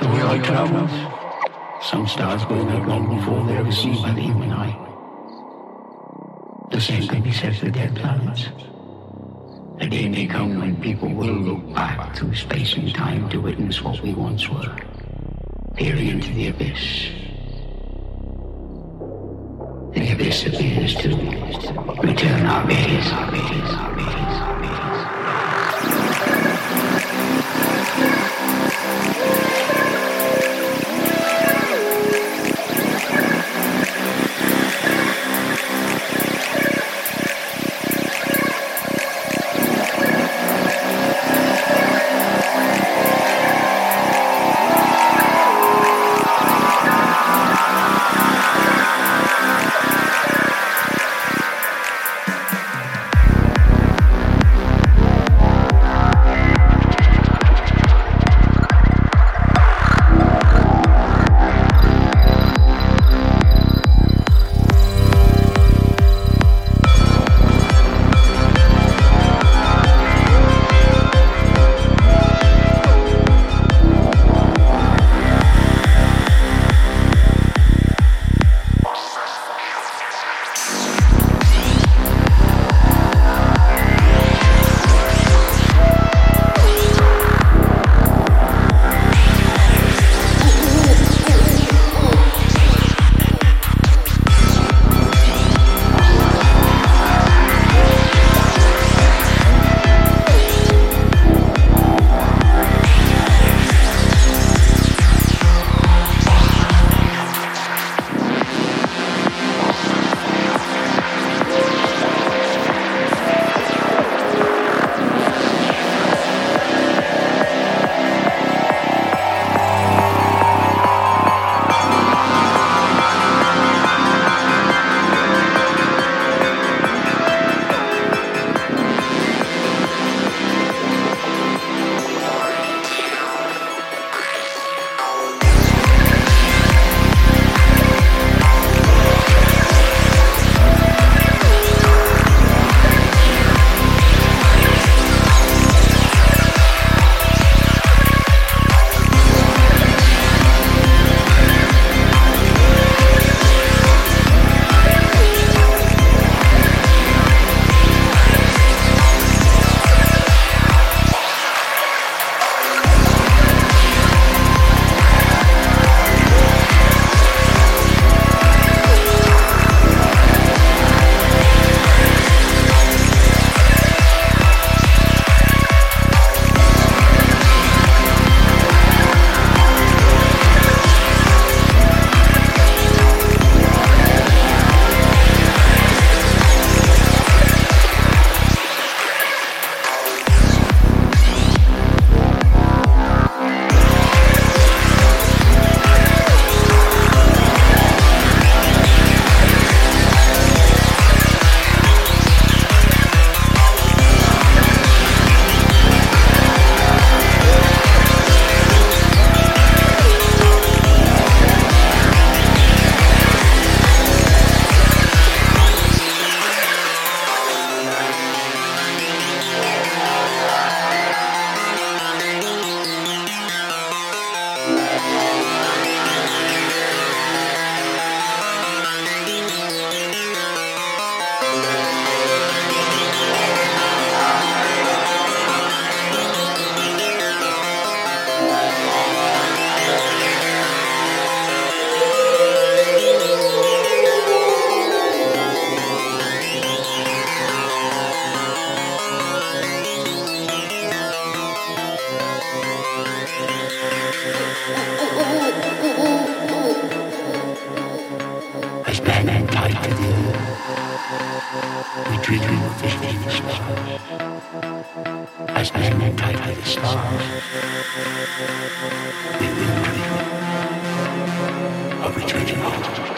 The way I travels. Some stars burn out long before they're ever seen by the human eye. The same can be said for dead planets. A day may come when people will look back through space and time to witness what we once were, peering into the abyss. The abyss appears to return our gaze, our gaze, our gaze, As As men and tied to the stars, we will of returning.